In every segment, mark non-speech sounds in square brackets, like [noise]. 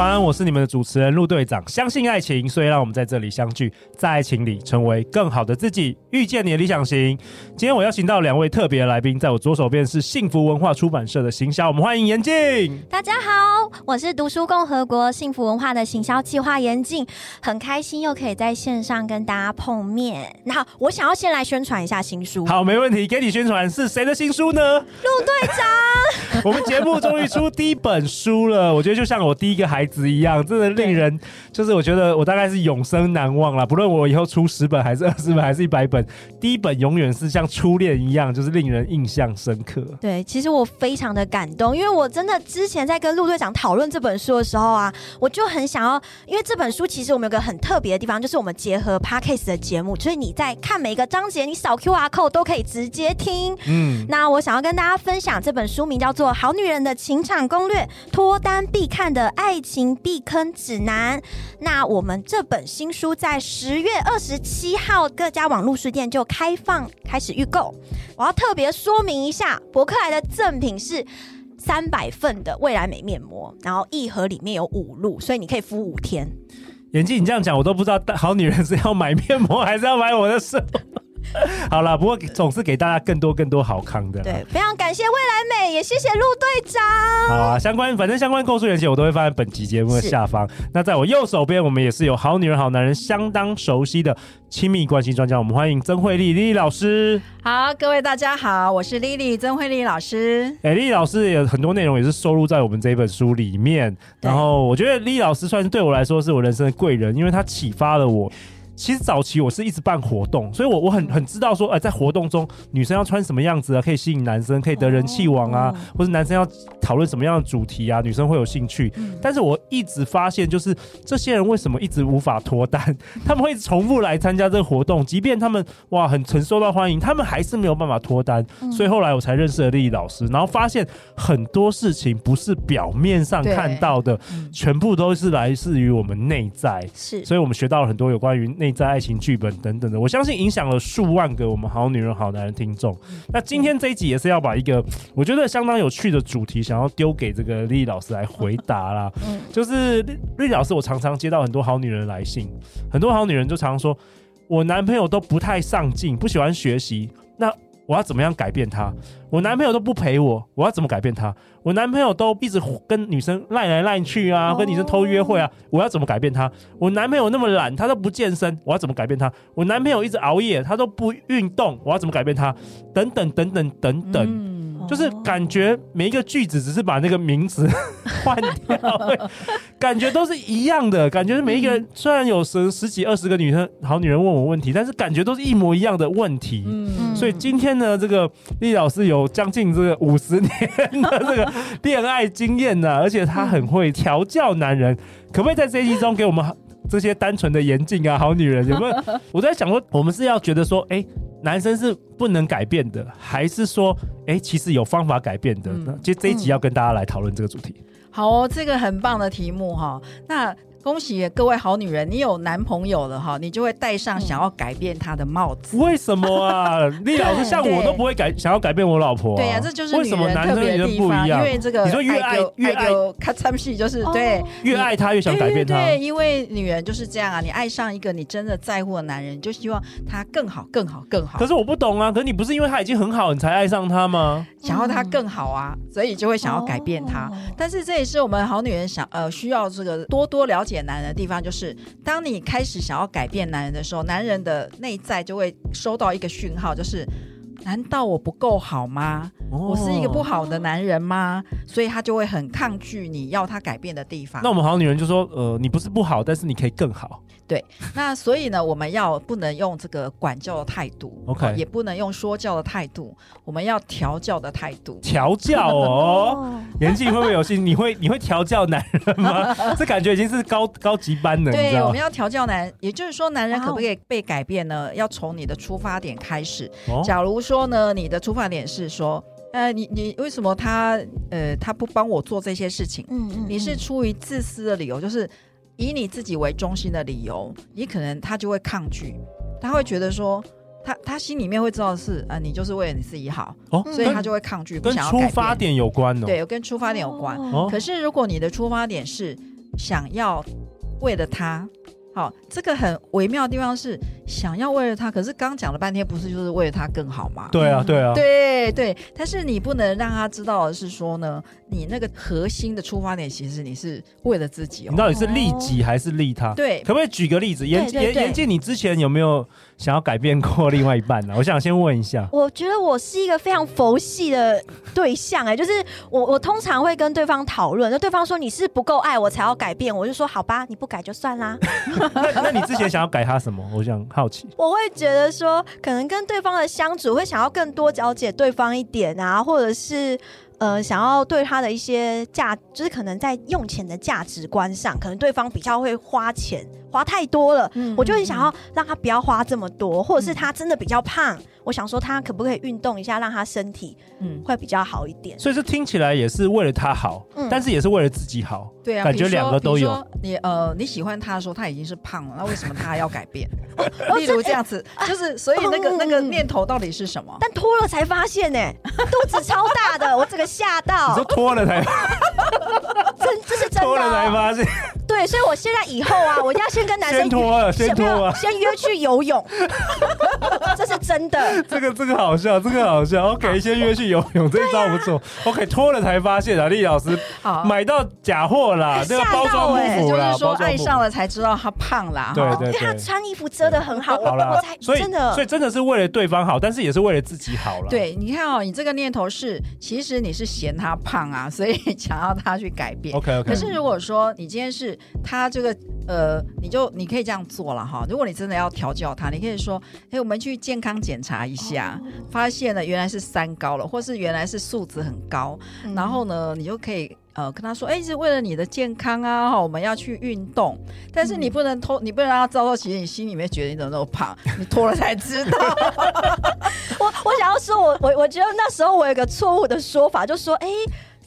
晚安，我是你们的主持人陆队长。相信爱情，所以让我们在这里相聚，在爱情里成为更好的自己，遇见你的理想型。今天我邀请到两位特别来宾，在我左手边是幸福文化出版社的行销，我们欢迎严静。大家好，我是读书共和国幸福文化的行销计划严静，很开心又可以在线上跟大家碰面。那我想要先来宣传一下新书。好，没问题，给你宣传。是谁的新书呢？陆队长。[laughs] 我们节目终于出第一本书了，我觉得就像我第一个。孩子一样，真的令人就是我觉得我大概是永生难忘了。不论我以后出十本还是二十本还是一百本，第一本永远是像初恋一样，就是令人印象深刻。对，其实我非常的感动，因为我真的之前在跟陆队长讨论这本书的时候啊，我就很想要，因为这本书其实我们有个很特别的地方，就是我们结合 Podcast 的节目，所以你在看每一个章节，你扫 QR code 都可以直接听。嗯，那我想要跟大家分享这本书名叫做《好女人的情场攻略：脱单必看的爱情避坑指南。那我们这本新书在十月二十七号各家网络书店就开放开始预购。我要特别说明一下，博客来的赠品是三百份的未来美面膜，然后一盒里面有五路，所以你可以敷五天。妍静，你这样讲我都不知道，好女人是要买面膜还是要买我的手？[laughs] 好了，不过总是给大家更多更多好康的。对，非常感谢未来美，也谢谢陆队长。好啊，相关反正相关购书链接我都会放在本集节目的下方。那在我右手边，我们也是有好女人好男人相当熟悉的亲密关系专家，我们欢迎曾慧丽丽丽老师。好，各位大家好，我是丽丽曾慧丽老师。哎、欸，丽丽老师有很多内容也是收录在我们这本书里面。然后我觉得丽丽老师算是对我来说是我人生的贵人，因为她启发了我。其实早期我是一直办活动，所以我我很很知道说，哎、呃，在活动中女生要穿什么样子啊，可以吸引男生，可以得人气王啊，或者男生要讨论什么样的主题啊，女生会有兴趣。但是我一直发现，就是这些人为什么一直无法脱单？[laughs] 他们会重复来参加这个活动，即便他们哇很很受到欢迎，他们还是没有办法脱单。所以后来我才认识了丽丽老师，然后发现很多事情不是表面上看到的，全部都是来自于我们内在。是，所以我们学到了很多有关于内。在爱情剧本等等的，我相信影响了数万个我们好女人好男人听众。那今天这一集也是要把一个我觉得相当有趣的主题，想要丢给这个丽丽老师来回答啦。就是丽丽老师，我常常接到很多好女人来信，很多好女人就常常说，我男朋友都不太上进，不喜欢学习。那我要怎么样改变他？我男朋友都不陪我，我要怎么改变他？我男朋友都一直跟女生赖来赖去啊，跟女生偷约会啊，我要怎么改变他？我男朋友那么懒，他都不健身，我要怎么改变他？我男朋友一直熬夜，他都不运动，我要怎么改变他？等等等等等等。嗯就是感觉每一个句子只是把那个名词 [laughs] 换掉，感觉都是一样的。感觉每一个人虽然有十十几二十个女生好女人问我问题，但是感觉都是一模一样的问题。嗯，所以今天呢，这个丽老师有将近这个五十年的这个恋爱经验呢，而且她很会调教男人。可不可以在这一集中给我们这些单纯的严禁啊，好女人有没有？我在想说，我们是要觉得说，哎。男生是不能改变的，还是说，哎、欸，其实有方法改变的？嗯、那其实这一集要跟大家来讨论这个主题。好哦，这个很棒的题目哈。那。恭喜各位好女人，你有男朋友了哈，你就会戴上想要改变他的帽子。为什么啊？[laughs] 你老师像我都不会改，想要改变我老婆、啊。对呀、啊，这就是为什么男生特别的地方，因为这个你说越爱越爱，咔嚓戏就是对，越爱他越想改变他。对，因为女人就是这样啊，你爱上一个你真的在乎的男人，你就希望他更好、更好、更好。可是我不懂啊，可是你不是因为他已经很好，你才爱上他吗？想要他更好啊，所以就会想要改变他。但是这也是我们好女人想呃需要这个多多了解解男人的地方，就是当你开始想要改变男人的时候，男人的内在就会收到一个讯号，就是难道我不够好吗？我是一个不好的男人吗？所以他就会很抗拒你要他改变的地方。那我们好女人就说，呃，你不是不好，但是你可以更好。对，那所以呢，我们要不能用这个管教的态度，OK，也不能用说教的态度，我们要调教的态度。调教哦，[laughs] 妍静会不会有心？你会你会调教男人吗？[laughs] 这感觉已经是高高级班了。对，我们要调教男人，也就是说，男人可不可以被改变呢？要从你的出发点开始。假如说呢，你的出发点是说。呃，你你为什么他呃他不帮我做这些事情？嗯嗯，你是出于自私的理由，就是以你自己为中心的理由，你可能他就会抗拒，他会觉得说。他他心里面会知道的是啊、呃，你就是为了你自己好，哦，所以他就会抗拒，跟出发点有关哦。对，跟出发点有关。哦、可是如果你的出发点是想要为了他。好，这个很微妙的地方是想要为了他，可是刚讲了半天，不是就是为了他更好吗？对啊，对啊，对对。但是你不能让他知道的是说呢，你那个核心的出发点，其实你是为了自己哦。你到底是利己还是利他？对，可不可以举个例子？严严严静，你之前有没有想要改变过另外一半呢？我想先问一下。我觉得我是一个非常佛系的对象，哎，就是我我通常会跟对方讨论，那对方说你是不够爱我才要改变，我就说好吧，你不改就算啦。[laughs] 那那你之前想要改他什么？我想我会觉得说，可能跟对方的相处会想要更多了解对方一点啊，或者是呃，想要对他的一些价，就是可能在用钱的价值观上，可能对方比较会花钱，花太多了，嗯，我就很想要让他不要花这么多，或者是他真的比较胖。我想说，他可不可以运动一下，让他身体嗯会比较好一点？所以这听起来也是为了他好，嗯，但是也是为了自己好。对啊，感觉两个都有。你呃，你喜欢他的时候，他已经是胖了，那为什么他还要改变？[laughs] [laughs] 例如这样子，就是所以那个那个念头到底是什么？但脱了才发现呢，肚子超大的，我整个吓到。你说脱了才？[laughs] 真这是真的。脱了才发现。对，所以我现在以后啊，我一定要先跟男生先脱了，先脱了，先约去游泳。[laughs] 真的。这个这个好笑，这个好笑。OK，先约去游泳，这一招不错。OK，脱了才发现啊，丽老师买到假货啦，这个包装不符啦，就是说爱上了才知道他胖啦。对对对，他穿衣服遮的很好，我才真的，所以真的是为了对方好，但是也是为了自己好了。对，你看哦，你这个念头是，其实你是嫌他胖啊，所以 [laughs] 想要他去改变。OK OK。可是如果说你今天是他这个呃，你就你可以这样做了哈。如果你真的要调教他，你可以说，哎，我们去健康检查一下，发现了原来是三高了，或是原来是素质很高，然后呢，你就可以。呃，跟他说，哎，是为了你的健康啊，哈，我们要去运动。但是你不能脱，你不能让他知道，其实你心里面觉得你怎么那么胖，你脱了才知道。[laughs] 我我想要说，我我我觉得那时候我有个错误的说法，就说，哎，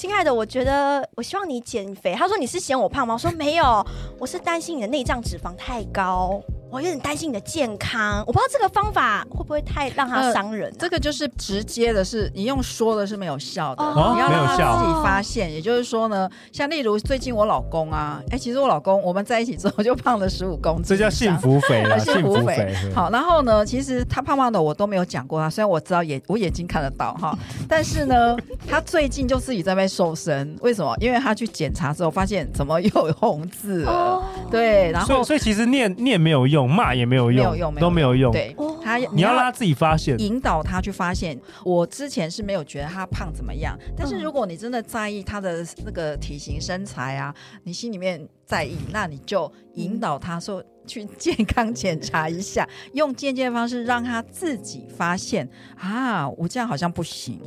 亲爱的，我觉得我希望你减肥。他说你是嫌我胖吗？我说没有，我是担心你的内脏脂肪太高。我有点担心你的健康，我不知道这个方法会不会太让他伤人、啊呃。这个就是直接的是，是你用说的是没有效的，哦、你要让他自己发现。也就是说呢，像例如最近我老公啊，哎，其实我老公我们在一起之后就胖了十五公斤，这叫幸福肥啊，幸福肥。好，然后呢，其实他胖胖的我都没有讲过他，虽然我知道眼我眼睛看得到哈，[laughs] 但是呢，他最近就自己在那边瘦身，为什么？因为他去检查之后发现怎么又有红字了，哦、对，然后所以，所以其实念念没有用，骂也没有用。没有用，都没有用。对，他你要让他自己发现，引导他去发现。我之前是没有觉得他胖怎么样，但是如果你真的在意他的那个体型身材啊，你心里面在意，那你就引导他说去健康检查一下，用间接的方式让他自己发现啊，我这样好像不行。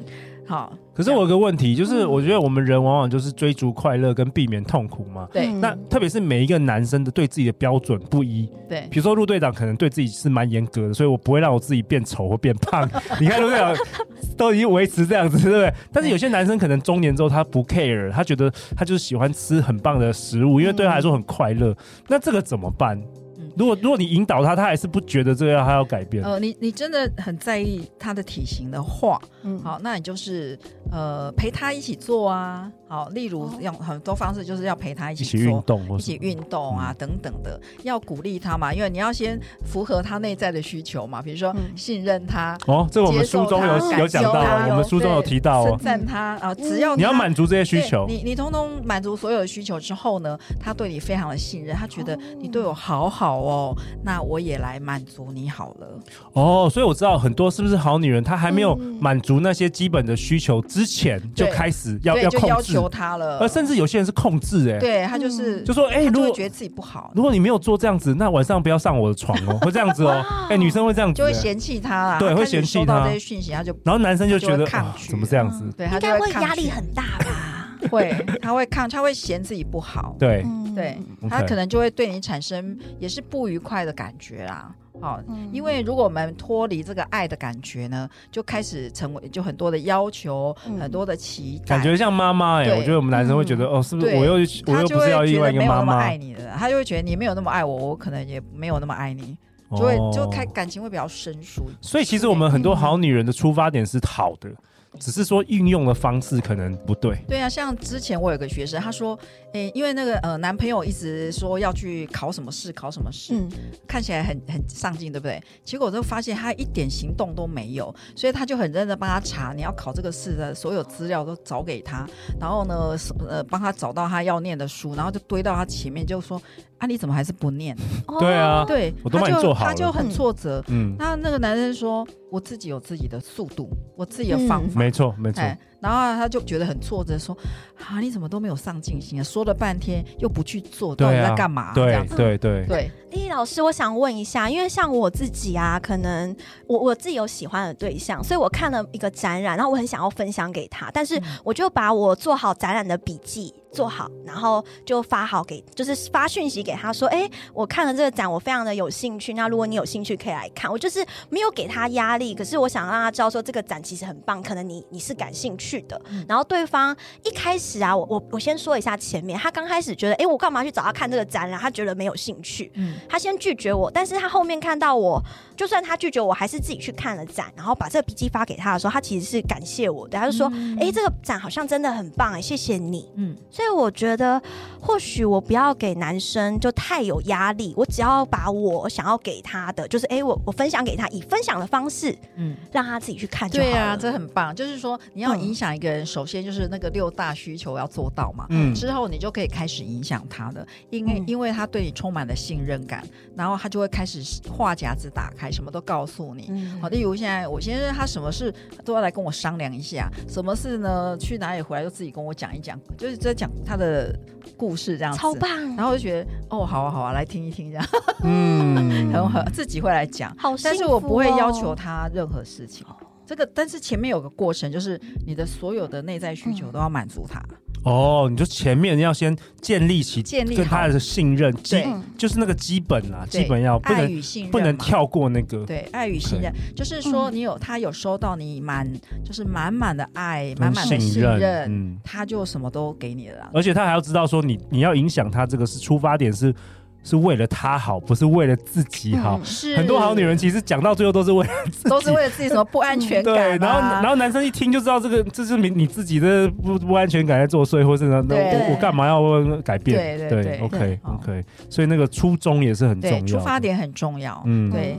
好，可是我有个问题，就是我觉得我们人往往就是追逐快乐跟避免痛苦嘛。对，那特别是每一个男生的对自己的标准不一。对，比如说陆队长可能对自己是蛮严格的，所以我不会让我自己变丑或变胖。[laughs] 你看陆队长都已经维持这样子，对不对？但是有些男生可能中年之后他不 care，他觉得他就是喜欢吃很棒的食物，因为对他来说很快乐。那这个怎么办？如果如果你引导他，他还是不觉得这个要他要改变。呃，你你真的很在意他的体型的话，嗯，好，那你就是呃陪他一起做啊。好，例如用很多方式，就是要陪他一起做，运动，一起运动啊，等等的，要鼓励他嘛，因为你要先符合他内在的需求嘛，比如说信任他。哦，这个我们书中有有讲到，我们书中有提到，称赞他啊，只要你要满足这些需求，你你通通满足所有的需求之后呢，他对你非常的信任，他觉得你对我好好哦，那我也来满足你好了。哦，所以我知道很多是不是好女人，她还没有满足那些基本的需求之前，就开始要要控制。他了，而甚至有些人是控制，哎，对他就是就说，哎，如果觉得自己不好，如果你没有做这样子，那晚上不要上我的床哦，会这样子哦，[laughs] 哎，女生会这样子，就会嫌弃他啦，对，会嫌弃他。这些讯息，他就，然后男生就觉得怎么这样子，对，他应该会压力很大吧？会，[laughs] 他会抗，他会嫌自己不好，对，对，他可能就会对你产生也是不愉快的感觉啦。好，因为如果我们脱离这个爱的感觉呢，就开始成为就很多的要求，很多的期待，感觉像妈妈哎。我觉得我们男生会觉得哦，是不是我又我又不是要另外一个妈妈爱你的，他就会觉得你没有那么爱我，我可能也没有那么爱你，就会就开感情会比较生疏。所以其实我们很多好女人的出发点是好的。只是说运用的方式可能不对。对啊，像之前我有个学生，他说，诶，因为那个呃男朋友一直说要去考什么试，考什么试，嗯，看起来很很上进，对不对？结果就发现他一点行动都没有，所以他就很认真帮他查，你要考这个试的所有资料都找给他，然后呢，呃，帮他找到他要念的书，然后就堆到他前面，就说。啊，你怎么还是不念？对啊，对，我都帮你做好了。他就很挫折。嗯，那那个男生说：“我自己有自己的速度，我自己的方法。”没错，没错。然后他就觉得很挫折，说：“啊，你怎么都没有上进心啊？说了半天又不去做，到底在干嘛？”对对对对。丽丽老师，我想问一下，因为像我自己啊，可能我我自己有喜欢的对象，所以我看了一个展览，然后我很想要分享给他，但是我就把我做好展览的笔记。做好，然后就发好给，就是发讯息给他说，哎，我看了这个展，我非常的有兴趣。那如果你有兴趣，可以来看。我就是没有给他压力，可是我想让他知道说这个展其实很棒，可能你你是感兴趣的。嗯、然后对方一开始啊，我我我先说一下前面，他刚开始觉得，哎，我干嘛去找他看这个展览？他觉得没有兴趣，嗯，他先拒绝我。但是他后面看到我，就算他拒绝我，还是自己去看了展，然后把这个笔记发给他的时候，他其实是感谢我的。他就说，哎、嗯，这个展好像真的很棒，哎，谢谢你，嗯。所以我觉得，或许我不要给男生就太有压力，我只要把我想要给他的，就是哎，我我分享给他，以分享的方式，嗯，让他自己去看就好了。对啊，这很棒。就是说，你要影响一个人，嗯、首先就是那个六大需求要做到嘛，嗯，之后你就可以开始影响他的，因为、嗯、因为他对你充满了信任感，然后他就会开始话匣子打开，什么都告诉你。嗯、好，例如现在我先生他什么事都要来跟我商量一下，什么事呢？去哪里回来就自己跟我讲一讲，就是在讲他的。故事这样子超棒，然后我就觉得哦，好啊好啊，来听一听这样，嗯，[laughs] 很好自己会来讲，好，但是我不会要求他任何事情。这个，但是前面有个过程，就是你的所有的内在需求都要满足他。哦，你就前面要先建立起建立跟他的信任，基，就是那个基本啊，基本要爱与信任，不能跳过那个。对，爱与信任，就是说你有他有收到你满，就是满满的爱，满满的信任，嗯，他就什么都给你了。而且他还要知道说，你你要影响他，这个是出发点是。是为了他好，不是为了自己好。嗯、是很多好女人其实讲到最后都是为了自己，都是为了自己什么不安全感、啊。[laughs] 对，然后然后男生一听就知道这个这是你你自己的不不安全感在作祟，或是呢，对我我干嘛要改变？对对对，OK OK，所以那个初衷也是很重要，出发点很重要。嗯，对。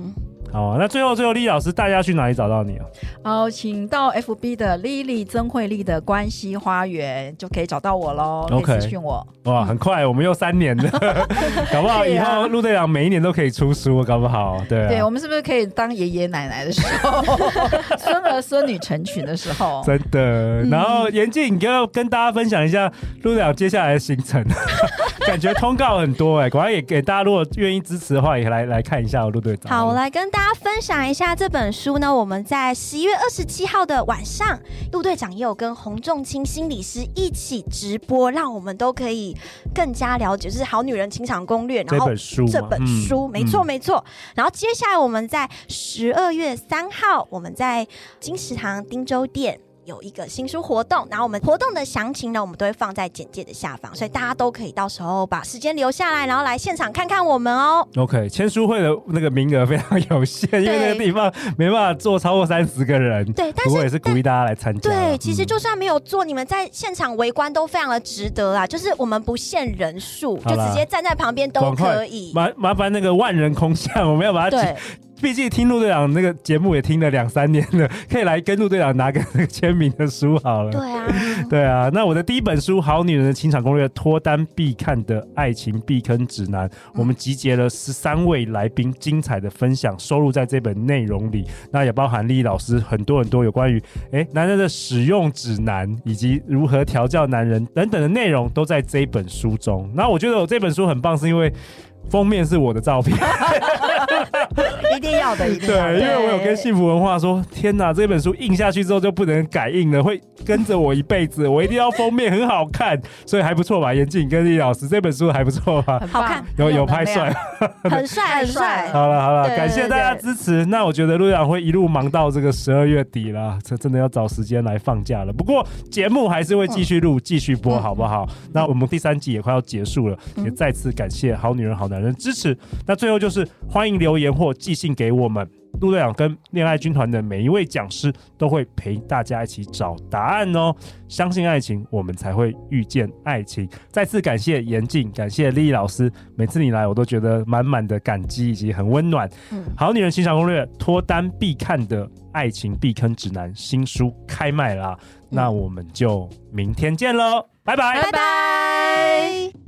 好，那最后最后，莉莉老师，大家去哪里找到你啊？哦，请到 FB 的 Lily 曾慧丽的关系花园就可以找到我喽。OK，私讯我。哇，很快，我们又三年了，[laughs] 搞不好以后陆队长每一年都可以出书，搞不好。对，对，我们是不是可以当爷爷奶奶的时候，[laughs] 孙儿孙女成群的时候？真的。然后严静，你要跟大家分享一下陆队长接下来的行程，[laughs] 感觉通告很多哎，果然也给大家，如果愿意支持的话，也来来看一下陆队长。好，我来跟大家。分享一下这本书呢？我们在十一月二十七号的晚上，陆队长也有跟洪仲卿心理师一起直播，让我们都可以更加了解，就是《好女人情场攻略》。然后这本书，这本书，没错没错。然后接下来我们在十二月三号，我们在金石堂汀州店。有一个新书活动，然后我们活动的详情呢，我们都会放在简介的下方，所以大家都可以到时候把时间留下来，然后来现场看看我们哦。OK，签书会的那个名额非常有限，因为那个地方没办法坐超过三十个人。对，但是我也是鼓励大家来参加。对，其实就算没有坐，你们在现场围观都非常的值得啊！就是我们不限人数，就直接站在旁边都可以。麻麻烦那个万人空巷，我们要把它挤。毕竟听陆队长那个节目也听了两三年了，可以来跟陆队长拿个签名的书好了。对啊，对啊。那我的第一本书《好女人的情场攻略》，脱单必看的爱情避坑指南，我们集结了十三位来宾精彩的分享，收录在这本内容里。那也包含莉莉老师很多很多有关于哎男人的使用指南，以及如何调教男人等等的内容，都在这本书中。那我觉得我这本书很棒，是因为封面是我的照片。[laughs] 一定要的，[laughs] 一定要的。对，因为我有跟幸福文化说，天哪，这本书印下去之后就不能改印了，会跟着我一辈子，我一定要封面很好看，[laughs] 所以还不错吧？严静跟李老师这本书还不错吧？好看，有有拍 [laughs] 帅，很帅很帅。好了好了，感谢大家支持。那我觉得陆阳会一路忙到这个十二月底了，这真的要找时间来放假了。不过节目还是会继续录、继续播，好不好？那我们第三季也快要结束了，也再次感谢好女人好男人支持。那最后就是欢迎留言或寄信给我们。陆队长跟恋爱军团的每一位讲师都会陪大家一起找答案哦。相信爱情，我们才会遇见爱情。再次感谢严静，感谢丽丽老师。每次你来，我都觉得满满的感激以及很温暖。嗯，好女人欣赏攻略，脱单必看的爱情避坑指南新书开卖啦！嗯，那我们就明天见喽，拜拜，拜拜。